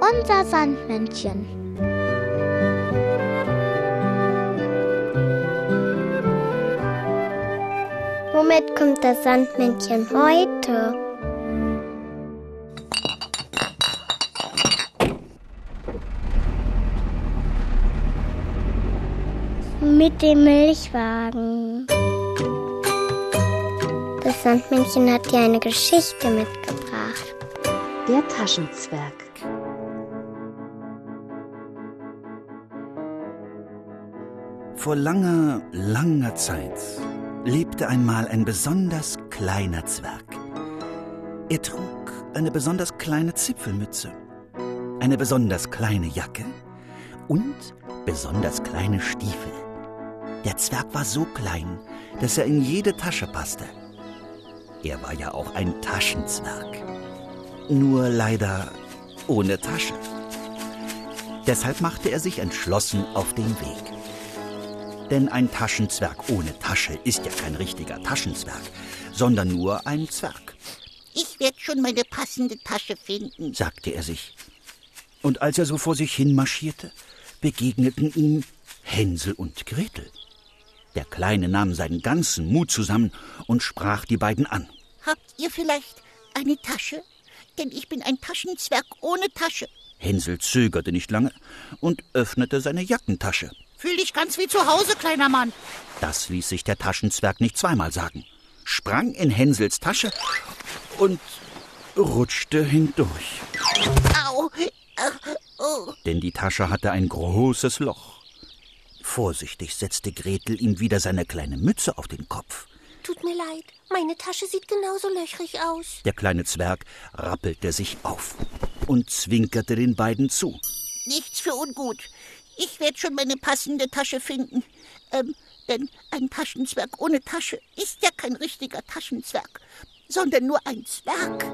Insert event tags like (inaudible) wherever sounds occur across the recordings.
Unser Sandmännchen. Womit kommt das Sandmännchen heute? Mit dem Milchwagen. Das Sandmännchen hat dir eine Geschichte mitgebracht. Der Taschenzwerg. Vor langer, langer Zeit lebte einmal ein besonders kleiner Zwerg. Er trug eine besonders kleine Zipfelmütze, eine besonders kleine Jacke und besonders kleine Stiefel. Der Zwerg war so klein, dass er in jede Tasche passte. Er war ja auch ein Taschenzwerg. Nur leider ohne Tasche. Deshalb machte er sich entschlossen auf den Weg. Denn ein Taschenzwerg ohne Tasche ist ja kein richtiger Taschenzwerg, sondern nur ein Zwerg, Ich werde schon meine passende Tasche finden. sagte er sich. Und als er so vor sich hin marschierte, begegneten ihm Hänsel und Gretel. Der Kleine nahm seinen ganzen Mut zusammen und sprach die beiden an. Habt ihr vielleicht eine Tasche? Denn ich bin ein Taschenzwerg ohne Tasche. Hänsel zögerte nicht lange und öffnete seine Jackentasche. Fühl dich ganz wie zu Hause, kleiner Mann. Das ließ sich der Taschenzwerg nicht zweimal sagen, sprang in Hänsels Tasche und rutschte hindurch. Au. Oh. denn die Tasche hatte ein großes Loch. Vorsichtig setzte Gretel ihm wieder seine kleine Mütze auf den Kopf. Tut mir leid, meine Tasche sieht genauso löchrig aus. Der kleine Zwerg rappelte sich auf und zwinkerte den beiden zu. Nichts für ungut. Ich werde schon meine passende Tasche finden. Ähm, denn ein Taschenzwerg ohne Tasche ist ja kein richtiger Taschenzwerg, sondern nur ein Zwerg.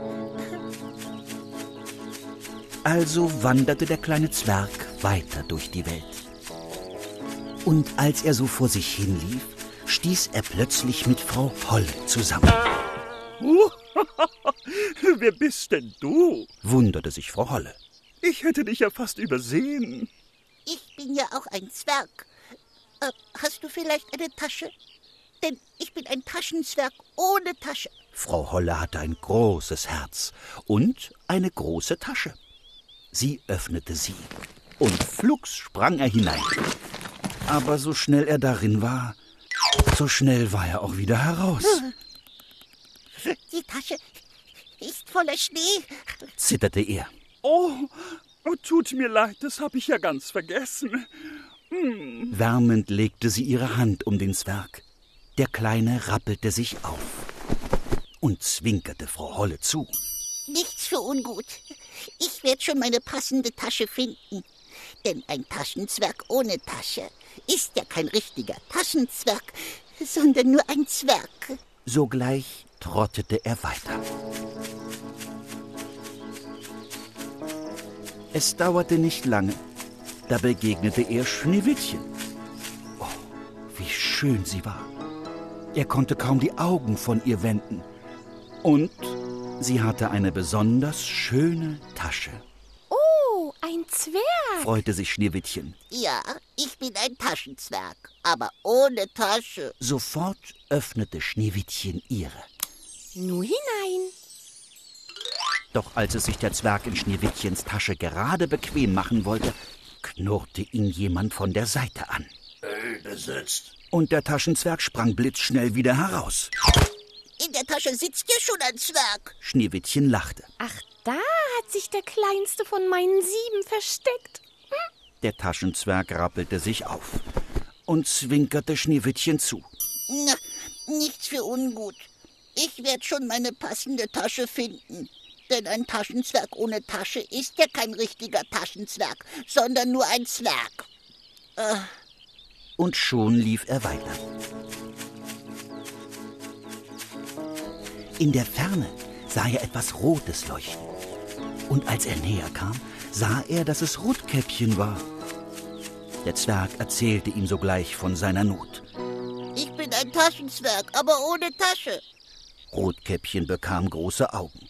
Also wanderte der kleine Zwerg weiter durch die Welt. Und als er so vor sich hinlief, stieß er plötzlich mit Frau Holle zusammen. (laughs) Wer bist denn du? Wunderte sich Frau Holle. Ich hätte dich ja fast übersehen. Ich bin ja auch ein Zwerg. Äh, hast du vielleicht eine Tasche? Denn ich bin ein Taschenzwerg ohne Tasche. Frau Holle hatte ein großes Herz und eine große Tasche. Sie öffnete sie und flugs sprang er hinein. Aber so schnell er darin war, so schnell war er auch wieder heraus. (laughs) Die Tasche ist voller Schnee. Zitterte er. Oh, oh tut mir leid, das habe ich ja ganz vergessen. Wärmend legte sie ihre Hand um den Zwerg. Der Kleine rappelte sich auf und zwinkerte Frau Holle zu. Nichts für ungut. Ich werde schon meine passende Tasche finden. Denn ein Taschenzwerg ohne Tasche ist ja kein richtiger Taschenzwerg, sondern nur ein Zwerg. Sogleich trottete er weiter. Es dauerte nicht lange, da begegnete er Schneewittchen. Oh, wie schön sie war. Er konnte kaum die Augen von ihr wenden. Und sie hatte eine besonders schöne Tasche, Zwerg. freute sich Schneewittchen. Ja, ich bin ein Taschenzwerg, aber ohne Tasche. Sofort öffnete Schneewittchen ihre. Nur hinein. Doch als es sich der Zwerg in Schneewittchens Tasche gerade bequem machen wollte, knurrte ihn jemand von der Seite an. besetzt. Und der Taschenzwerg sprang blitzschnell wieder heraus. In der Tasche sitzt ja schon ein Zwerg. Schneewittchen lachte. Ach, da hat sich der kleinste von meinen sieben versteckt. Der Taschenzwerg rappelte sich auf und zwinkerte Schneewittchen zu. Na, nichts für ungut. Ich werde schon meine passende Tasche finden. Denn ein Taschenzwerg ohne Tasche ist ja kein richtiger Taschenzwerg, sondern nur ein Zwerg. Und schon lief er weiter. In der Ferne sah er etwas Rotes leuchten. Und als er näher kam, sah er, dass es Rotkäppchen war. Der Zwerg erzählte ihm sogleich von seiner Not. Ich bin ein Taschenzwerg, aber ohne Tasche. Rotkäppchen bekam große Augen.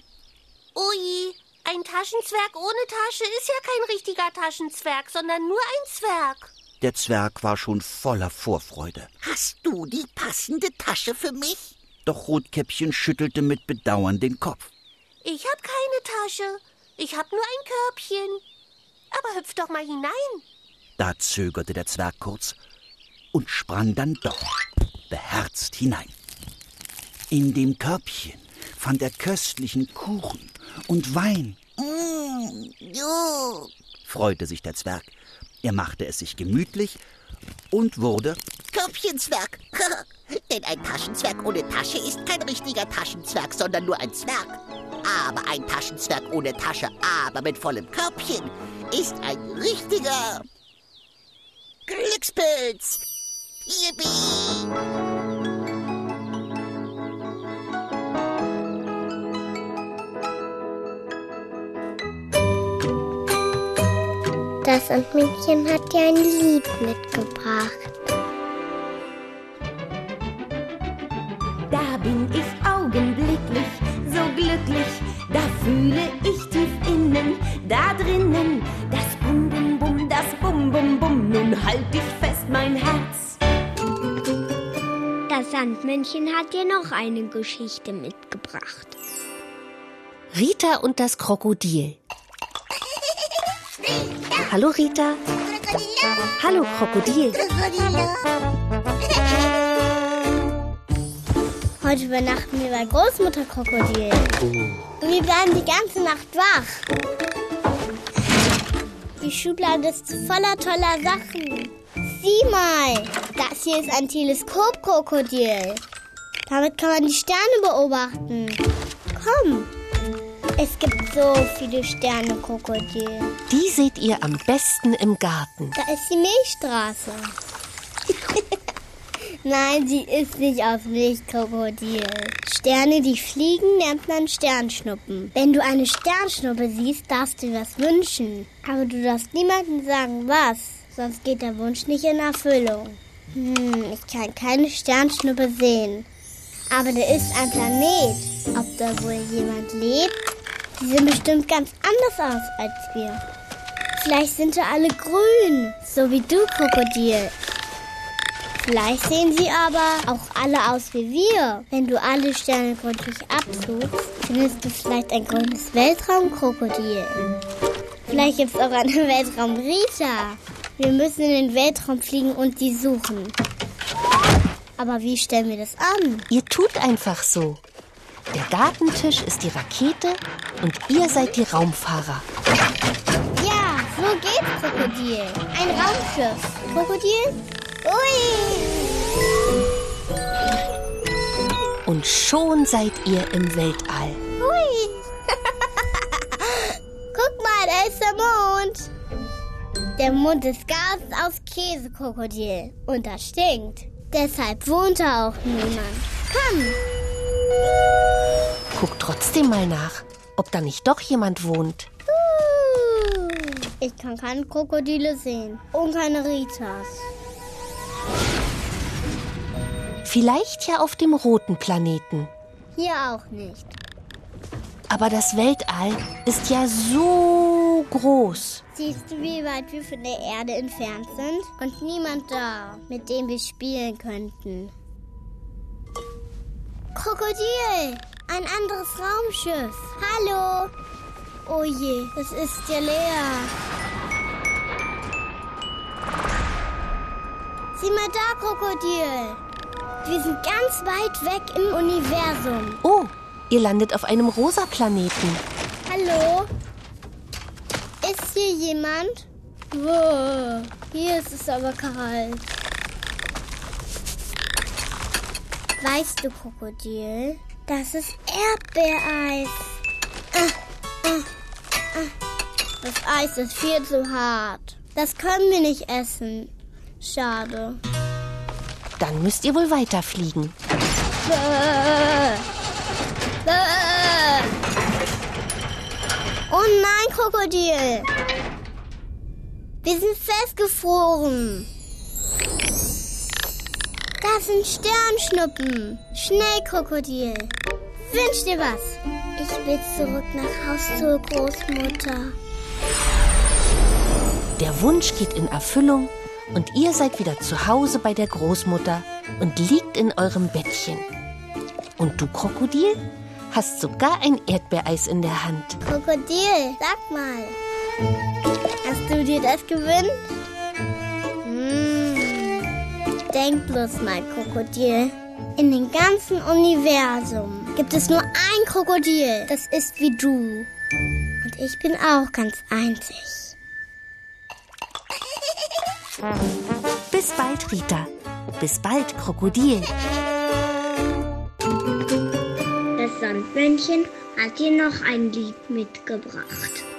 Ui, ein Taschenzwerg ohne Tasche ist ja kein richtiger Taschenzwerg, sondern nur ein Zwerg. Der Zwerg war schon voller Vorfreude. Hast du die passende Tasche für mich? Doch Rotkäppchen schüttelte mit Bedauern den Kopf. Ich hab keine Tasche. Ich hab nur ein Körbchen. Aber hüpf doch mal hinein. Da zögerte der Zwerg kurz und sprang dann doch beherzt hinein. In dem Körbchen fand er köstlichen Kuchen und Wein. Mm, jo. Freute sich der Zwerg. Er machte es sich gemütlich und wurde Körbchenzwerg. (laughs) Denn ein Taschenzwerg ohne Tasche ist kein richtiger Taschenzwerg, sondern nur ein Zwerg. Aber ein Taschenzwerg ohne Tasche, aber mit vollem Körbchen, ist ein richtiger Glückspilz. Yippie! Das Sandmännchen hat dir ein Lied mitgebracht. Da bin ich augenblicklich so glücklich, da fühle ich tief innen, da drinnen, das Bum Bum Bum, das Bum Bum Bum, nun halt dich fest, mein Herz. Das Sandmännchen hat dir noch eine Geschichte mitgebracht. Rita und das Krokodil. Hallo Rita. Hallo Krokodil. Heute übernachten wir bei Großmutter Krokodil. Und wir bleiben die ganze Nacht wach. Die Schublade ist voller toller Sachen. Sieh mal, das hier ist ein Teleskopkrokodil. Damit kann man die Sterne beobachten. Komm, es gibt so viele Sterne, Krokodil. Die seht ihr am besten im Garten. Da ist die Milchstraße. (laughs) Nein, sie ist nicht aus Milchkrokodil. Sterne, die fliegen, nennt man Sternschnuppen. Wenn du eine Sternschnuppe siehst, darfst du was wünschen. Aber du darfst niemandem sagen, was. Sonst geht der Wunsch nicht in Erfüllung. Hm, ich kann keine Sternschnuppe sehen. Aber da ist ein Planet. Ob da wohl jemand lebt? Die sehen bestimmt ganz anders aus als wir. Vielleicht sind da alle grün, so wie du, Krokodil. Vielleicht sehen sie aber auch alle aus wie wir. Wenn du alle Sterne gründlich absuchst, findest du vielleicht ein grünes Weltraumkrokodil. Vielleicht gibt es auch eine (laughs) Weltraumrita. Wir müssen in den Weltraum fliegen und die suchen. Aber wie stellen wir das an? Ihr tut einfach so. Der Gartentisch ist die Rakete und ihr seid die Raumfahrer. Ja, so geht's, Krokodil. Ein Raumschiff. Krokodil? Ui! Und schon seid ihr im Weltall. Hui! (laughs) Guck mal, da ist der Mond. Der Mond ist ganz aus Käsekrokodil und das stinkt. Deshalb wohnt da auch niemand. Komm! Guckt trotzdem mal nach, ob da nicht doch jemand wohnt. Ich kann keine Krokodile sehen und keine Ritas. Vielleicht ja auf dem roten Planeten. Hier auch nicht. Aber das Weltall ist ja so groß. Siehst du, wie weit wir von der Erde entfernt sind? Und niemand da, mit dem wir spielen könnten. Krokodil! Ein anderes Raumschiff. Hallo! Oh je, es ist ja leer. Sieh mal da, Krokodil. Wir sind ganz weit weg im Universum. Oh, ihr landet auf einem rosa Planeten. Hallo? Ist hier jemand? Wow, hier ist es aber kalt. Weißt du, Krokodil, das ist Erdbeereis. Ah, ah, ah. Das Eis ist viel zu hart. Das können wir nicht essen. Schade. Dann müsst ihr wohl weiterfliegen. Äh. Äh. Oh nein, Krokodil. Wir sind festgefroren. Das sind Sternschnuppen. Schnell, Krokodil. Wünsch dir was. Ich will zurück nach Haus zur Großmutter. Der Wunsch geht in Erfüllung und ihr seid wieder zu Hause bei der Großmutter und liegt in eurem Bettchen. Und du, Krokodil, hast sogar ein Erdbeereis in der Hand. Krokodil, sag mal. Hast du dir das gewünscht? Denk bloß mal, Krokodil. In dem ganzen Universum gibt es nur ein Krokodil, das ist wie du. Und ich bin auch ganz einzig. Bis bald, Rita. Bis bald, Krokodil. Das Sandmännchen hat dir noch ein Lied mitgebracht.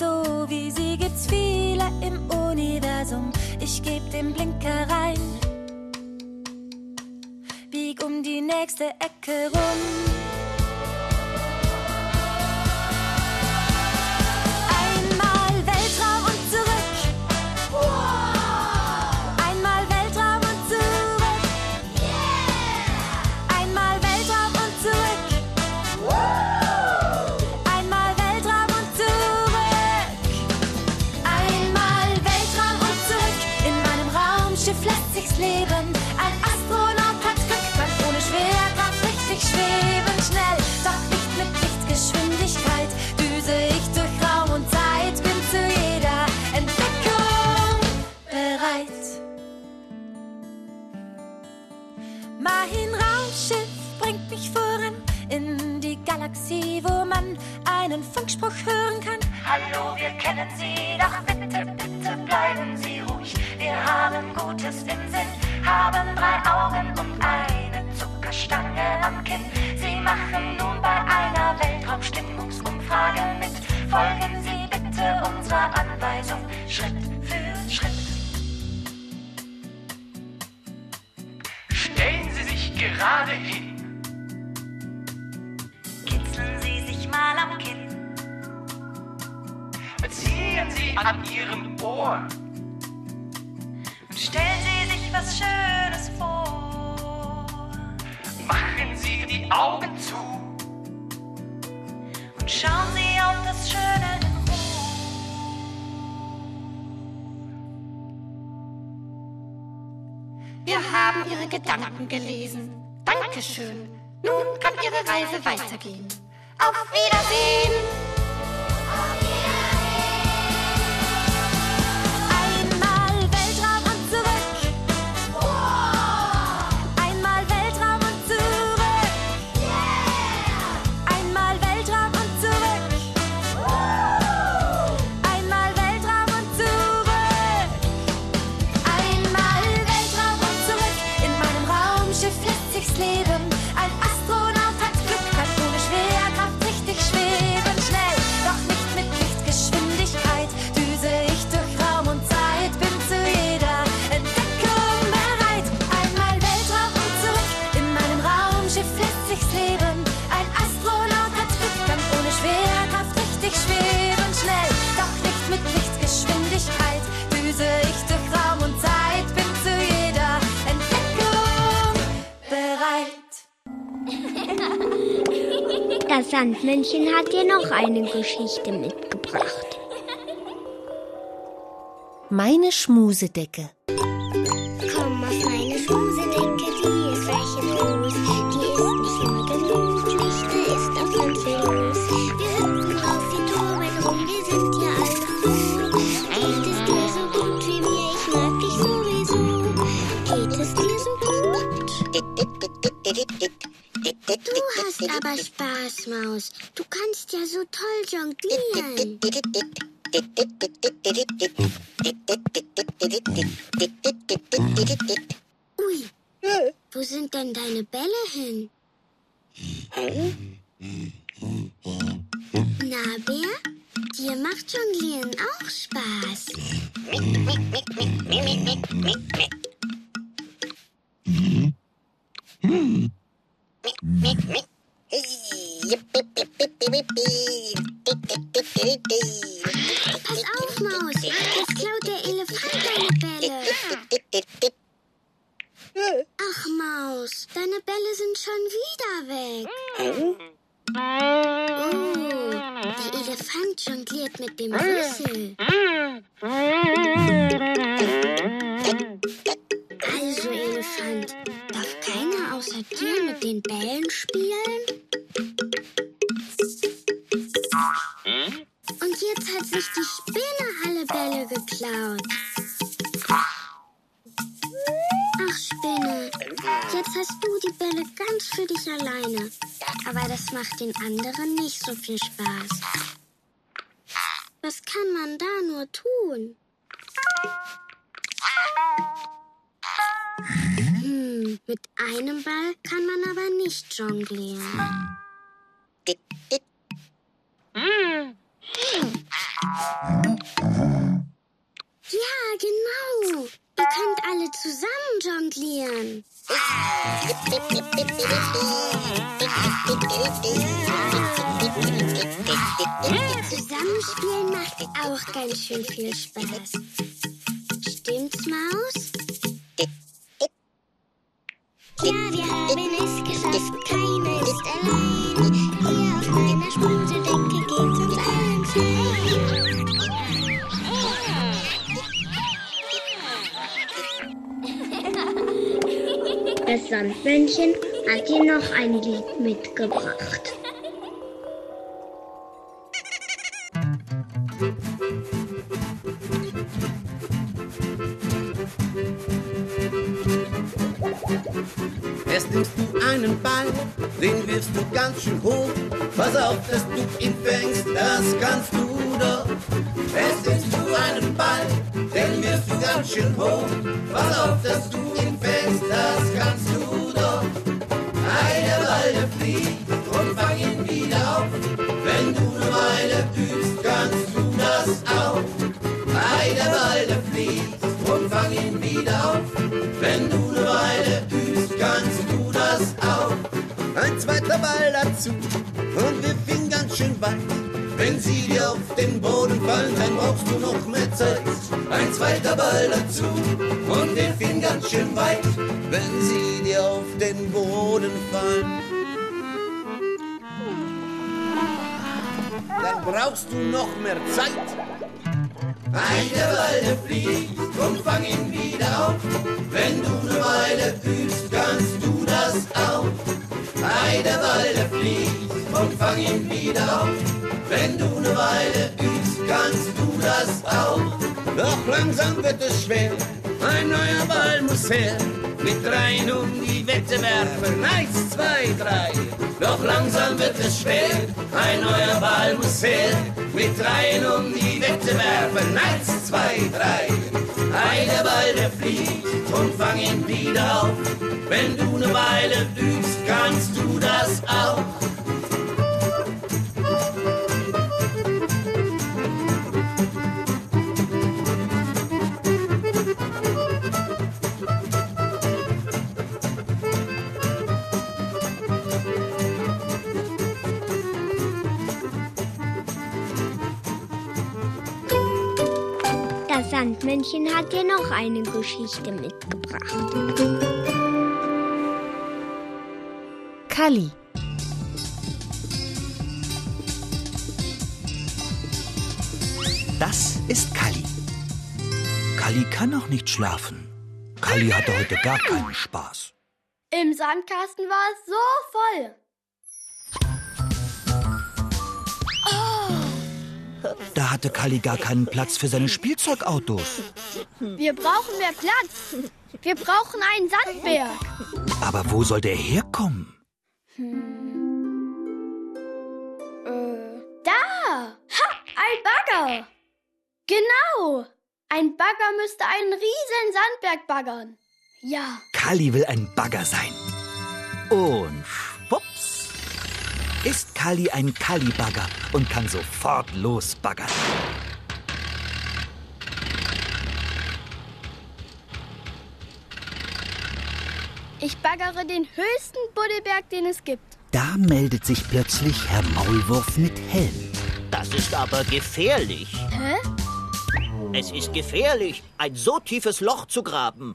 So wie sie gibt's viele im Universum. Ich geb den Blinker rein, bieg um die nächste Ecke rum. Hallo, wir kennen Sie, doch bitte, bitte bleiben Sie ruhig. Wir haben Gutes im Sinn, haben drei Augen Sie an Ihrem Ohr. Und stellen Sie sich was Schönes vor. Machen Sie die Augen zu. Und schauen Sie auf das Schöne in Ruhe. Wir haben Ihre Gedanken gelesen. Dankeschön. Nun kann Ihre Reise weitergehen. Auf Wiedersehen. Das Sandmännchen hat dir noch eine Geschichte mitgebracht. Meine Schmusedecke. Du hast aber Spaß, Maus. Du kannst ja so toll jonglieren. Ui, wo sind denn deine Bälle hin? Na, Bär, dir macht Jonglieren auch Spaß. Pass auf, Maus, jetzt klaut der Elefant deine Bälle. Ach, Maus, deine Bälle sind schon wieder weg. Oh, der Elefant jongliert mit dem Rüssel. Also, Elefant, außer dir mit den Bällen spielen? Und jetzt hat sich die Spinne alle Bälle geklaut. Ach, Spinne, jetzt hast du die Bälle ganz für dich alleine. Aber das macht den anderen nicht so viel Spaß. Was kann man da nur tun? Einem Ball kann man aber nicht jonglieren. Ja, genau. Ihr könnt alle zusammen jonglieren. Zusammenspielen macht auch ganz schön viel Spaß. Stimmt's, Maus? Ja, wir haben es geschafft. Keiner ist alleine. Hier auf meiner Sprudeldecke geht's uns allen. Das Sandmännchen hat dir noch ein Lied mitgebracht. Nimmst du einen Ball, den wirfst du ganz schön hoch. Pass auf, dass du ihn fängst, das kannst du doch. Erst nimmst du einen Ball, den wirfst du ganz schön hoch. Pass auf, dass du ihn fängst, das kannst du doch. Ei, der Ball, der fliegt und fang ihn wieder auf. Wenn du eine Weile übst, kannst du das auch. Ei, der Ball, der fliegt und fang ihn wieder auf. Wenn du eine Weile übst, Ball dazu und wir fingen ganz schön weit. Wenn sie dir auf den Boden fallen, dann brauchst du noch mehr Zeit. Ein zweiter Ball dazu und wir fingen ganz schön weit. Wenn sie dir auf den Boden fallen, dann brauchst du noch mehr Zeit. Ein der Ball, der fliegt und fang ihn wieder auf. Wenn du eine Weile übst, kannst du das auch. Ei, der Ball, der fliegt und fang ihn wieder auf. Wenn du eine Weile übst, kannst du das auch. Doch langsam wird es schwer, ein neuer Ball muss her. Mit rein um die Wette werfen, eins, zwei, drei. Doch langsam wird es schwer, ein neuer Ball muss her. Mit rein um die Wette werfen, eins, zwei, drei. Ei, der Ball, der fliegt und fang ihn wieder auf. Wenn du eine Weile übst, kannst du das auch. Sandmännchen hat dir noch eine Geschichte mitgebracht. Kalli. Das ist Kalli. Kalli kann auch nicht schlafen. Kalli hatte heute gar keinen Spaß. Im Sandkasten war es so voll. Da hatte Kali gar keinen Platz für seine Spielzeugautos. Wir brauchen mehr Platz. Wir brauchen einen Sandberg. Aber wo soll der herkommen? Hm. Äh. Da! Ha! Ein Bagger! Genau! Ein Bagger müsste einen riesen Sandberg baggern. Ja. Kali will ein Bagger sein. Und ist Kali ein Kali-Bagger und kann sofort losbaggern. Ich baggere den höchsten Buddelberg, den es gibt. Da meldet sich plötzlich Herr Maulwurf mit Helm. Das ist aber gefährlich. Hä? Es ist gefährlich, ein so tiefes Loch zu graben.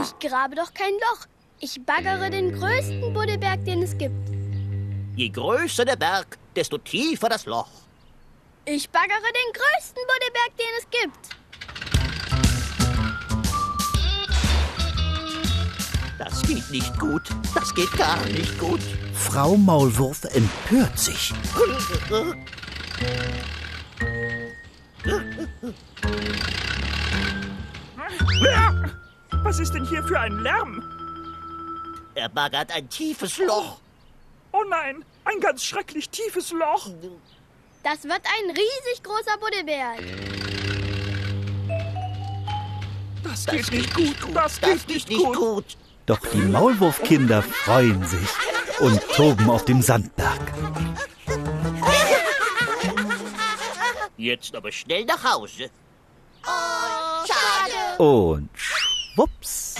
Ich grabe doch kein Loch. Ich baggere den größten Buddelberg, den es gibt. Je größer der Berg, desto tiefer das Loch. Ich baggere den größten Buddelberg, den es gibt. Das geht nicht gut. Das geht gar nicht gut. Frau Maulwurf empört sich. Was ist denn hier für ein Lärm? Er baggert ein tiefes Loch. Oh nein, ein ganz schrecklich tiefes Loch. Das wird ein riesig großer Buddelberg. Das geht nicht gut. Das geht nicht gut. Doch die Maulwurfkinder freuen sich und toben auf dem Sandberg. Jetzt aber schnell nach Hause. Schade. Und schwupps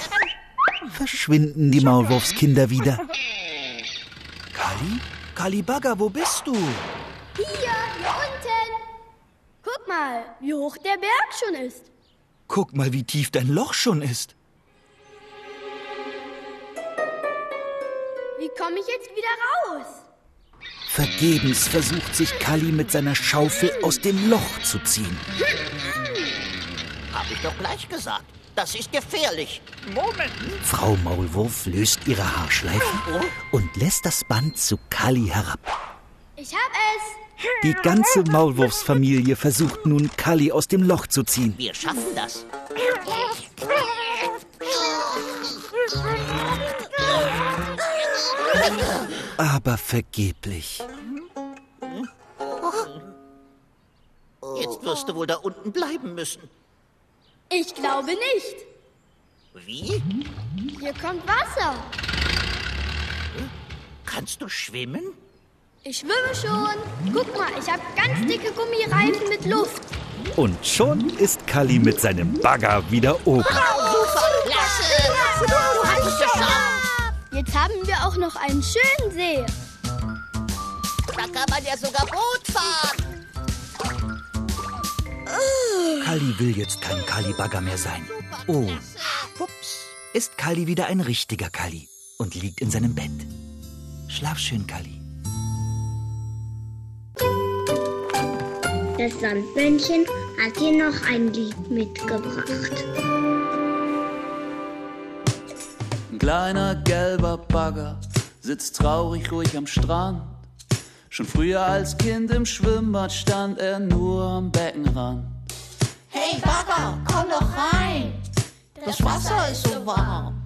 verschwinden die Maulwurfskinder wieder. Kali? Kali Bagger, wo bist du? Hier, hier unten. Guck mal, wie hoch der Berg schon ist. Guck mal, wie tief dein Loch schon ist. Wie komme ich jetzt wieder raus? Vergebens versucht sich Kali mit seiner Schaufel aus dem Loch zu ziehen. Hab ich doch gleich gesagt. Das ist gefährlich. Moment. Frau Maulwurf löst ihre Haarschleifen und lässt das Band zu Kali herab. Ich hab es. Die ganze Maulwurfsfamilie versucht nun, Kali aus dem Loch zu ziehen. Wir schaffen das. Aber vergeblich. Jetzt wirst du wohl da unten bleiben müssen. Ich glaube nicht. Wie? Hier kommt Wasser. Kannst du schwimmen? Ich schwimme schon. Guck mal, ich habe ganz dicke Gummireifen mit Luft. Und schon ist Kali mit seinem Bagger wieder oben. Klasse. Du hast es geschafft. Jetzt haben wir auch noch einen schönen See. Da kann man ja sogar Boot fahren. Kali will jetzt kein Kali-Bagger mehr sein. Oh, ups, ist Kali wieder ein richtiger Kali und liegt in seinem Bett. Schlaf schön, Kali. Das Sandmännchen hat dir noch ein Lied mitgebracht. Ein kleiner gelber Bagger sitzt traurig ruhig am Strand. Schon früher als Kind im Schwimmbad stand er nur am Beckenrand. Hey Bagger, komm doch rein. Das Wasser ist so warm.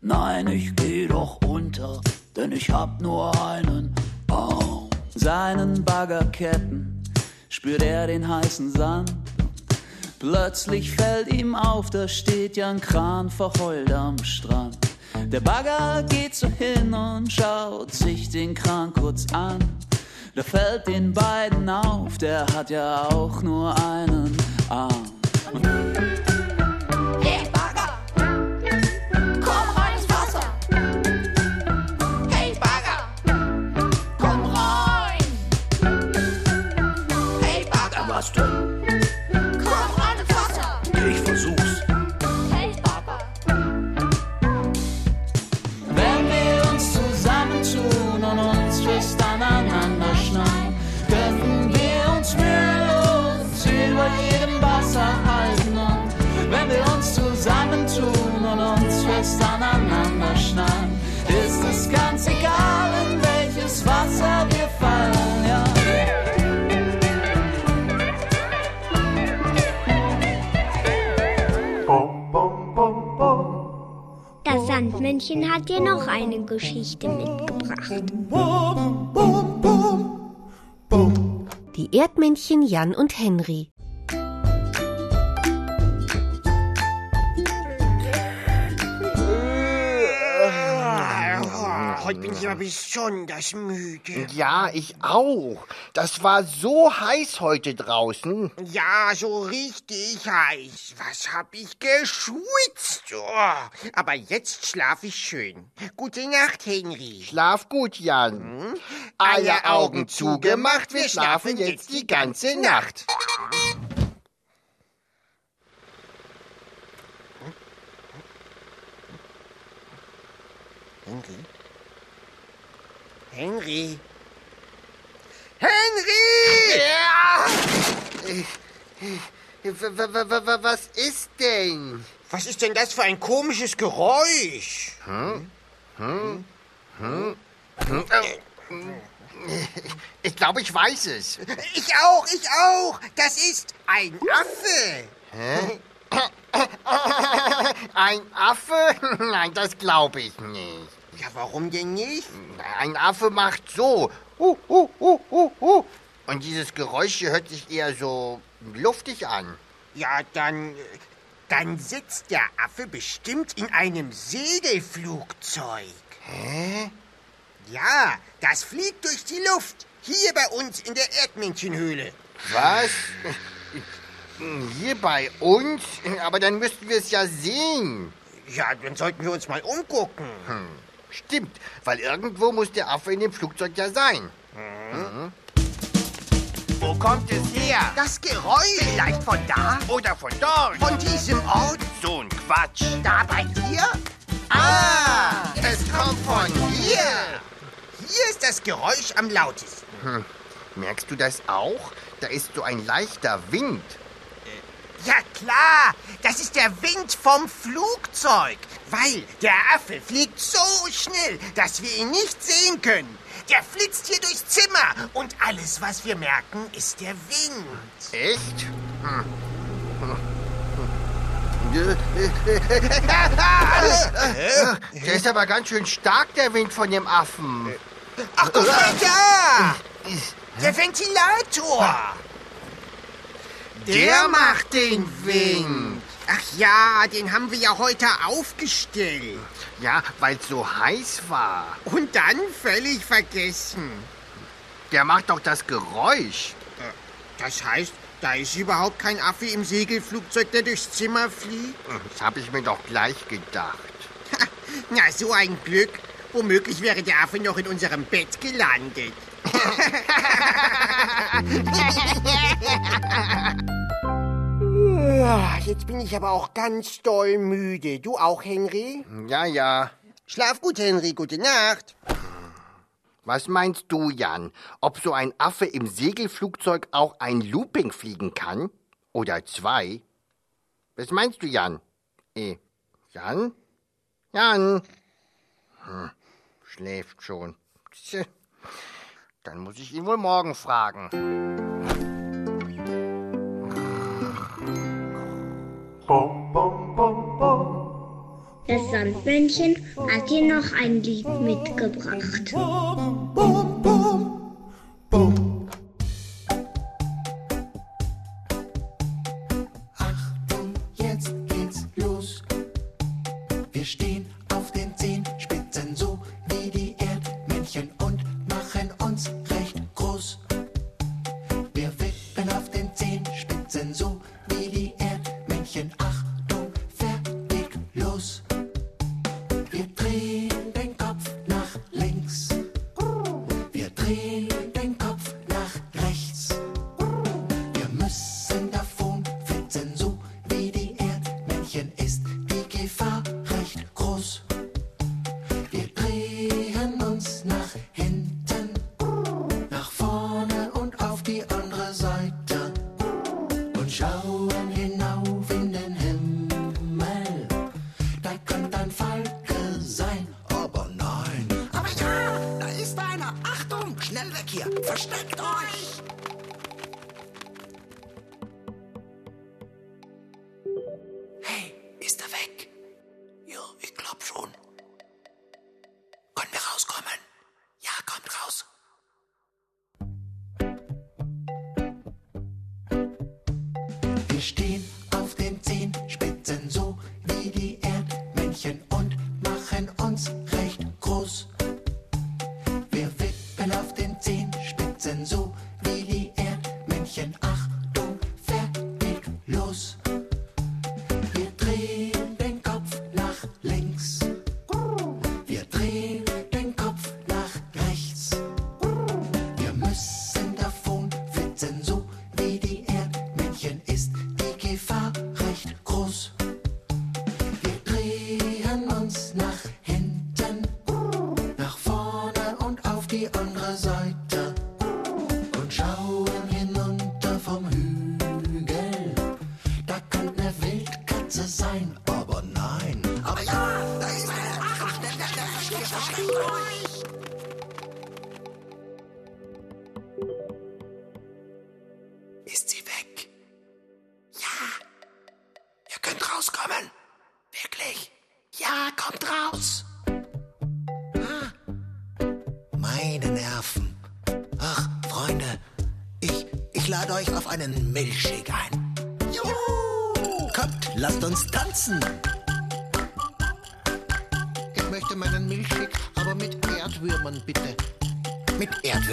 Nein, ich geh doch unter, denn ich hab nur einen Arm. Seinen Baggerketten spürt er den heißen Sand. Plötzlich fällt ihm auf, da steht ja ein Kran verheult am Strand. Der Bagger geht so hin und schaut sich den Kran kurz an. Da fällt den beiden auf, der hat ja auch nur einen Arm. Sandmännchen hat dir noch eine Geschichte mitgebracht. Die Erdmännchen Jan und Henry. Heute bin ich aber besonders müde. Ja, ich auch. Das war so heiß heute draußen. Ja, so richtig heiß. Was hab ich geschwitzt? Oh, aber jetzt schlaf ich schön. Gute Nacht, Henry. Schlaf gut, Jan. Hm? Alle Augen zugemacht, wir schlafen jetzt die ganze Nacht. Henry? Henry? Henry! Ja! W- w- Was ist denn? Was ist denn das für ein komisches Geräusch? Hm? Hm? Hm? Hm? Ich glaube, ich weiß es. Ich auch, ich auch. Das ist ein Affe. Hä? Ein Affe? (laughs) Nein, das glaube ich nicht. Ja, warum denn nicht? Ein Affe macht so. Uh, uh, uh, uh, uh. Und dieses Geräusch hier hört sich eher so luftig an. Ja, dann. Dann sitzt der Affe bestimmt in einem Segelflugzeug. Hä? Ja, das fliegt durch die Luft. Hier bei uns in der Erdmännchenhöhle. Was? Hier bei uns? Aber dann müssten wir es ja sehen. Ja, dann sollten wir uns mal umgucken. Hm. Stimmt, weil irgendwo muss der Affe in dem Flugzeug ja sein. Mhm. Wo kommt es her? Das Geräusch. Vielleicht von da? Oder von dort? Von diesem Ort? So ein Quatsch. Da bei dir? Ah, es kommt von hier. Hier ist das Geräusch am lautesten. Hm. Merkst du das auch? Da ist so ein leichter Wind. Ja klar, das ist der Wind vom Flugzeug. Weil der Affe fliegt so schnell, dass wir ihn nicht sehen können. Der flitzt hier durchs Zimmer und alles, was wir merken, ist der Wind. Echt? Hm. Der ist aber ganz schön stark, der Wind von dem Affen. Ach, guck mal da! Der Ventilator! Der macht den Wind. Ach ja, den haben wir ja heute aufgestellt. Ja, weil es so heiß war. Und dann völlig vergessen. Der macht doch das Geräusch. Das heißt, da ist überhaupt kein Affe im Segelflugzeug, der durchs Zimmer fliegt? Das habe ich mir doch gleich gedacht. Na, so ein Glück. Womöglich wäre der Affe noch in unserem Bett gelandet. (laughs) (laughs) Jetzt bin ich aber auch ganz doll müde. Du auch, Henry? Ja, ja. Schlaf gut, Henry. Gute Nacht. Was meinst du, Jan? Ob so ein Affe im Segelflugzeug auch ein Looping fliegen kann? Oder zwei? Was meinst du, Jan? Eh, Jan? Jan? Hm, schläft schon. Dann muss ich ihn wohl morgen fragen. Das Sandmännchen hat dir noch ein Lied mitgebracht. Jetzt geht's los. Wir stehen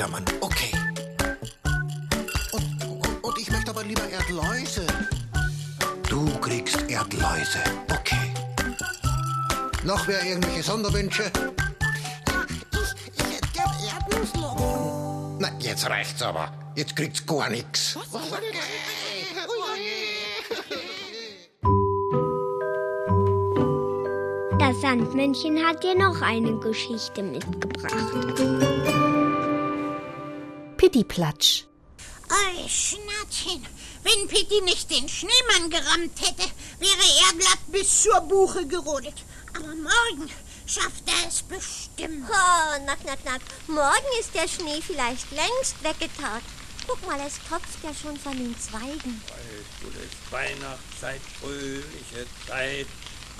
Erdwürmern, okay. Und, und ich möchte aber lieber Erdläuse. Du kriegst Erdläuse, okay. Noch wer irgendwelche Sonderwünsche? Ich hätte gern Erdnussflocken. Na, jetzt reicht's aber. Jetzt kriegt's gar nichts. Das Sandmännchen hat dir noch eine Geschichte mitgebracht. Pittiplatsch. Ei, Schnattchen, wenn Pitti nicht den Schneemann gerammt hätte, wäre er glatt bis zur Buche gerodet. Aber morgen schafft er es bestimmt. Oh, nack, nack, nack. Morgen ist der Schnee vielleicht längst weggetaut. Guck mal, es tropft ja schon von den Zweigen. Weißt du, es Weihnachtszeit, fröhliche Zeit.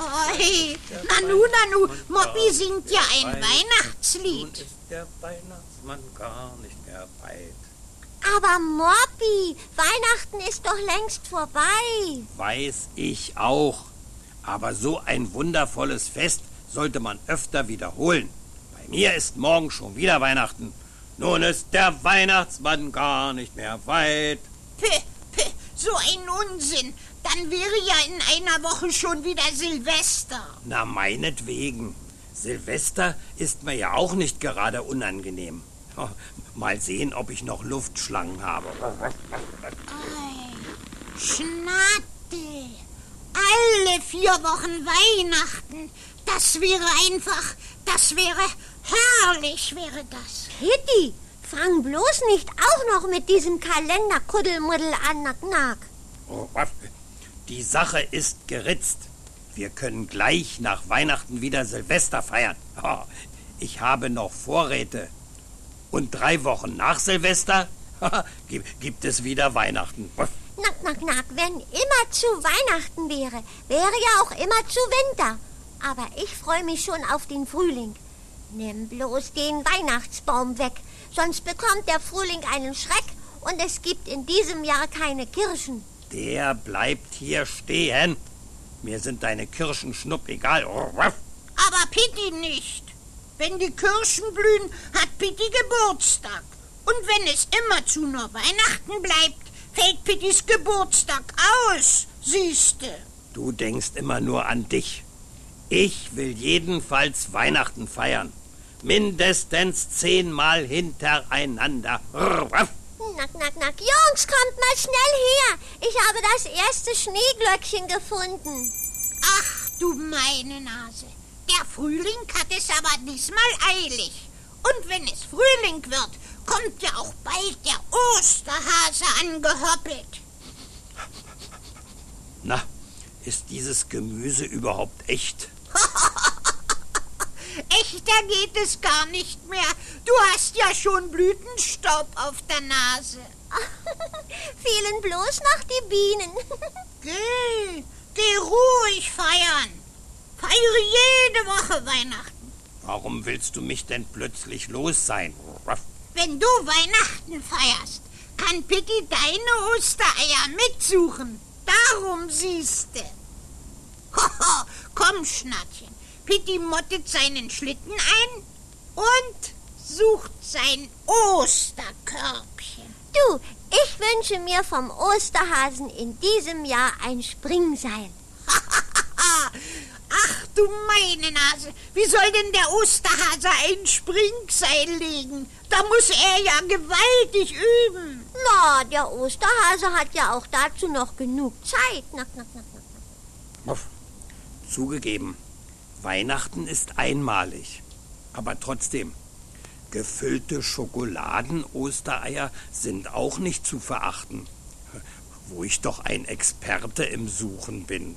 Oi, Nanu, Nanu, Moppi singt ja ein Nun Weihnachtslied. ist der Weihnachtsmann gar nicht mehr weit. Aber Moppi, Weihnachten ist doch längst vorbei. Weiß ich auch. Aber so ein wundervolles Fest sollte man öfter wiederholen. Bei mir ist morgen schon wieder Weihnachten. Nun ist der Weihnachtsmann gar nicht mehr weit. Pih, pih, so ein Unsinn. Dann wäre ja in einer Woche schon wieder Silvester. Na, meinetwegen. Silvester ist mir ja auch nicht gerade unangenehm. Mal sehen, ob ich noch Luftschlangen habe. Schnatte. Alle vier Wochen Weihnachten. Das wäre einfach, das wäre herrlich, wäre das. Kitty, fang bloß nicht auch noch mit diesem Kalenderkuddelmuddel an, nack, nack. Oh, was? Die Sache ist geritzt. Wir können gleich nach Weihnachten wieder Silvester feiern. Ich habe noch Vorräte. Und drei Wochen nach Silvester gibt es wieder Weihnachten. Nack, nack, nack, wenn immer zu Weihnachten wäre, wäre ja auch immer zu Winter. Aber ich freue mich schon auf den Frühling. Nimm bloß den Weihnachtsbaum weg, sonst bekommt der Frühling einen Schreck und es gibt in diesem Jahr keine Kirschen. Der bleibt hier stehen. Mir sind deine Kirschen schnupp egal. Oh. Aber Pitti nicht. Wenn die Kirschen blühen, hat Pitti Geburtstag. Und wenn es immerzu nur Weihnachten bleibt, fällt Pittis Geburtstag aus, siehste. Du denkst immer nur an dich. Ich will jedenfalls Weihnachten feiern. Mindestens zehnmal hintereinander. Waff. Nack, nack, nack. Jungs, kommt mal schnell her. Ich habe das erste Schneeglöckchen gefunden. Ach, du meine Nase. Der Frühling hat es aber diesmal eilig. Und wenn es Frühling wird, kommt ja auch bald der Osterhase angehoppelt. Na, ist dieses Gemüse überhaupt echt? Echter geht es gar nicht mehr. Du hast ja schon Blütenstaub auf der Nase. (laughs) Fehlen bloß noch die Bienen. (laughs) Geh, geh ruhig feiern. Feiere jede Woche Weihnachten. Warum willst du mich denn plötzlich los sein? Wenn du Weihnachten feierst, kann Pitti deine Ostereier mitsuchen. Darum siehste. (laughs) Hoho, komm, Schnattchen. Pitti mottet seinen Schlitten ein und sucht sein Osterkörbchen. Du, ich wünsche mir vom Osterhasen in diesem Jahr ein Springseil. (laughs) Ach du meine Nase, wie soll denn der Osterhase ein Springseil legen? Da muss er ja gewaltig üben. Na, der Osterhase hat ja auch dazu noch genug Zeit. Nack, nack, nack, nack. Zugegeben, Weihnachten ist einmalig. Aber trotzdem, gefüllte Schokoladen-Ostereier sind auch nicht zu verachten. Wo ich doch ein Experte im Suchen bin.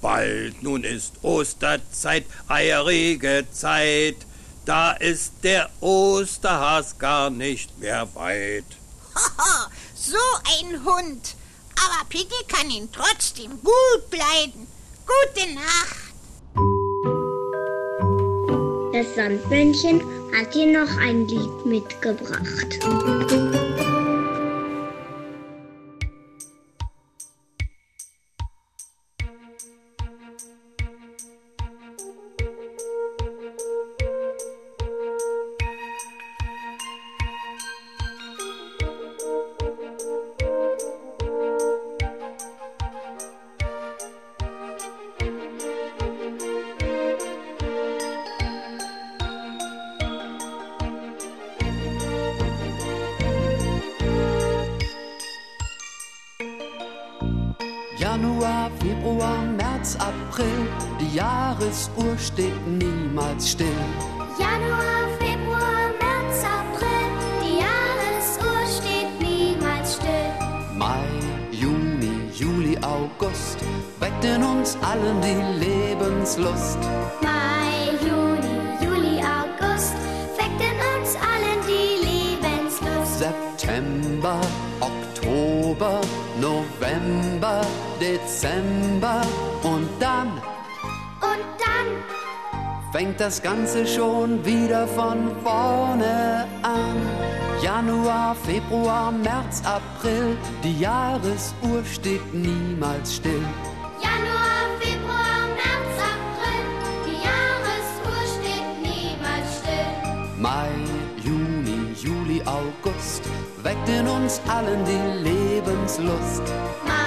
Bald nun ist Osterzeit, eierige Zeit. Da ist der Osterhas gar nicht mehr weit. So ein Hund. Aber Pitti kann ihn trotzdem gut leiden. Gute Nacht. Das Sandmännchen hat dir noch ein Lied mitgebracht. Das Ganze schon wieder von vorne an. Januar, Februar, März, April, die Jahresuhr steht niemals still. Januar, Februar, März, April, die Jahresuhr steht niemals still. Mai, Juni, Juli, August weckt in uns allen die Lebenslust. Mai,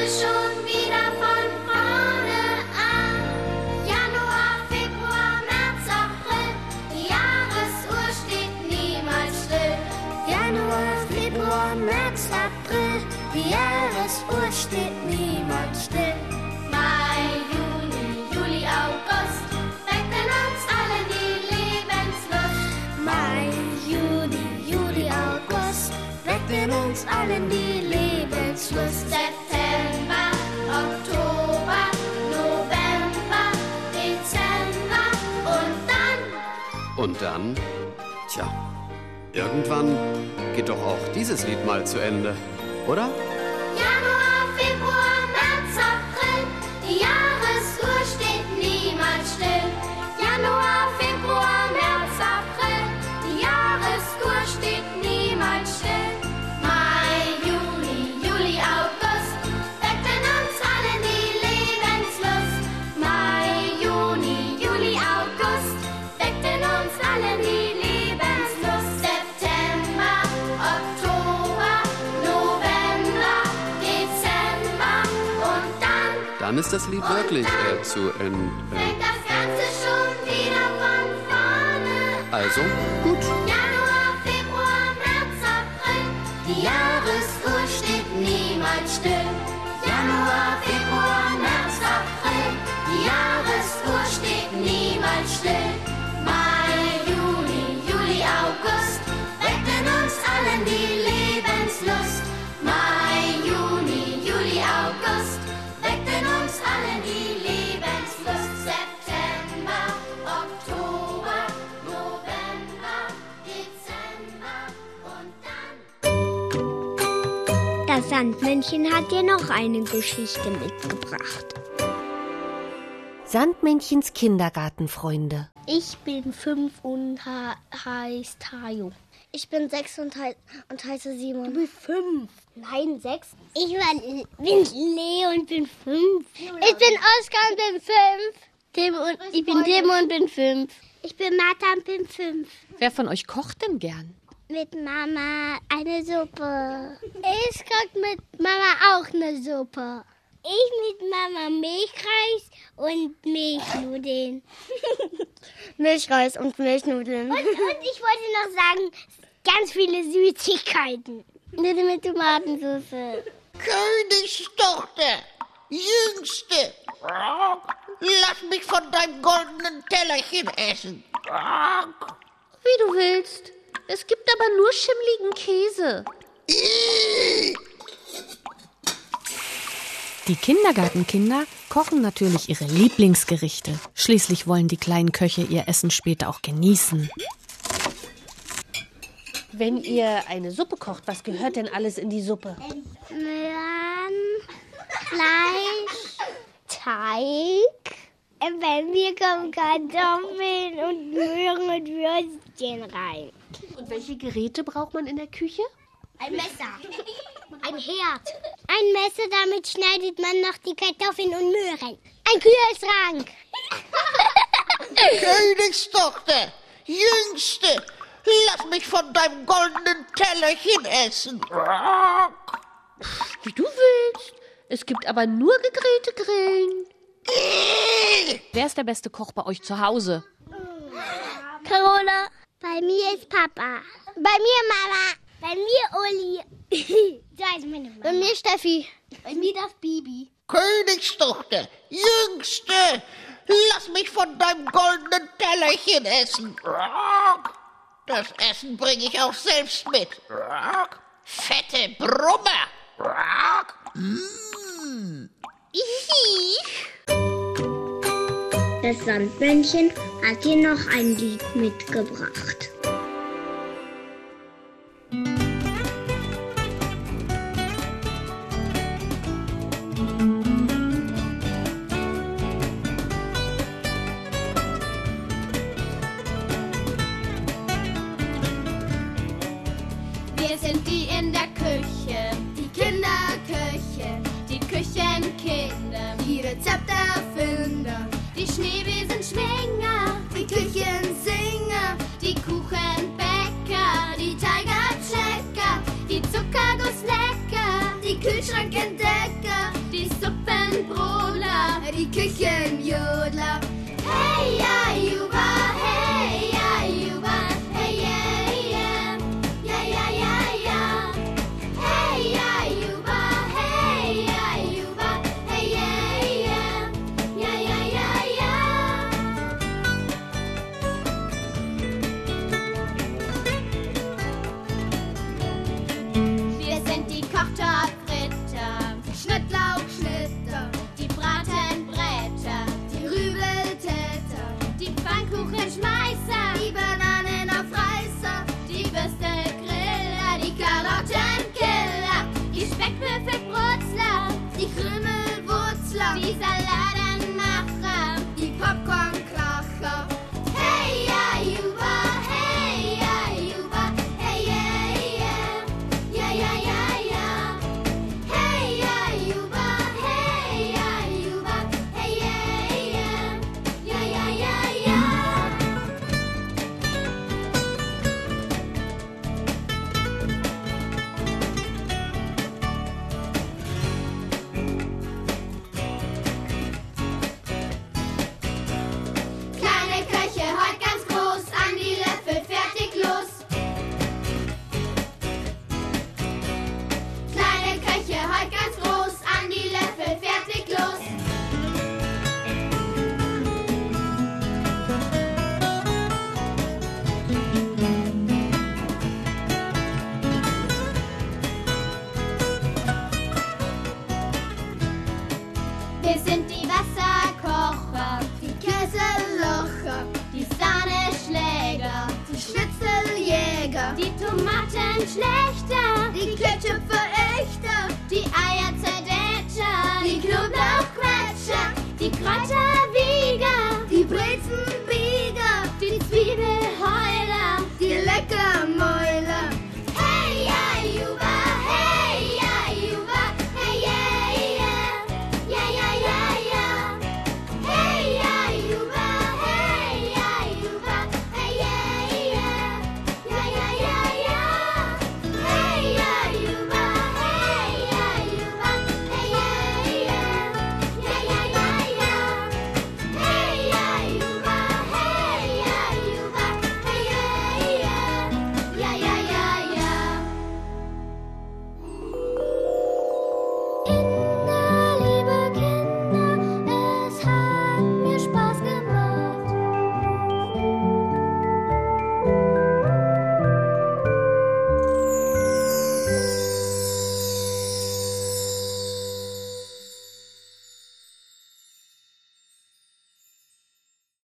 das Ganze Und dann, tja, irgendwann geht doch auch dieses Lied mal zu Ende, oder? Ist das Lied wirklich äh, zu Ende. von vorne. Also, gut. Januar, Februar, März, April, die Jahresuhr steht niemals still. Januar, Februar, März, April, die Jahresuhr steht niemals still. Sandmännchen hat dir noch eine Geschichte mitgebracht. Sandmännchens Kindergartenfreunde. Ich bin fünf und ha heiß Tayo. Ich bin sechs und, hei und heiße Simon. Du bist fünf. Nein, sechs. Ich war, bin Leo und bin fünf. Ich bin Oskar und bin fünf. Tim und, ich bin Tim und bin fünf. Ich bin Martha und bin fünf. Wer von euch kocht denn gern? Mit Mama eine Suppe. Ich koch mit Mama auch eine Suppe. Ich mit Mama Milchreis und Milchnudeln. (laughs) Milchreis und Milchnudeln. Und, und ich wollte noch sagen, ganz viele Süßigkeiten. Bitte mit Tomatensauce. Königstochter, Jüngste, lass mich von deinem goldenen Tellerchen essen. Wie du willst. Es gibt aber nur schimmligen Käse. Die Kindergartenkinder kochen natürlich ihre Lieblingsgerichte. Schließlich wollen die kleinen Köche ihr Essen später auch genießen. Wenn ihr eine Suppe kocht, was gehört denn alles in die Suppe? Möhren, Fleisch, Teig. Bei mir kommen Kartoffeln und Möhren und Würstchen rein. Und welche Geräte braucht man in der Küche? Ein Messer. Ein Herd. Ein Messer, damit schneidet man noch die Kartoffeln und Möhren. Ein Kühlschrank. Königstochter, Jüngste, lass mich von deinem goldenen Tellerchen essen. Wie du willst. Es gibt aber nur gegrillte Grillen. Wer ist der beste Koch bei euch zu Hause? Carola. Bei mir ist Papa. Bei mir Mama. Bei mir Uli. da ist meine Mama. Bei mir Steffi. Bei mir das Bibi. Königstochter, Jüngste, lass mich von deinem goldenen Tellerchen essen. Das Essen bringe ich auch selbst mit. Fette Brummer. Mm. Das Sandmännchen hat dir noch ein Lied mitgebracht.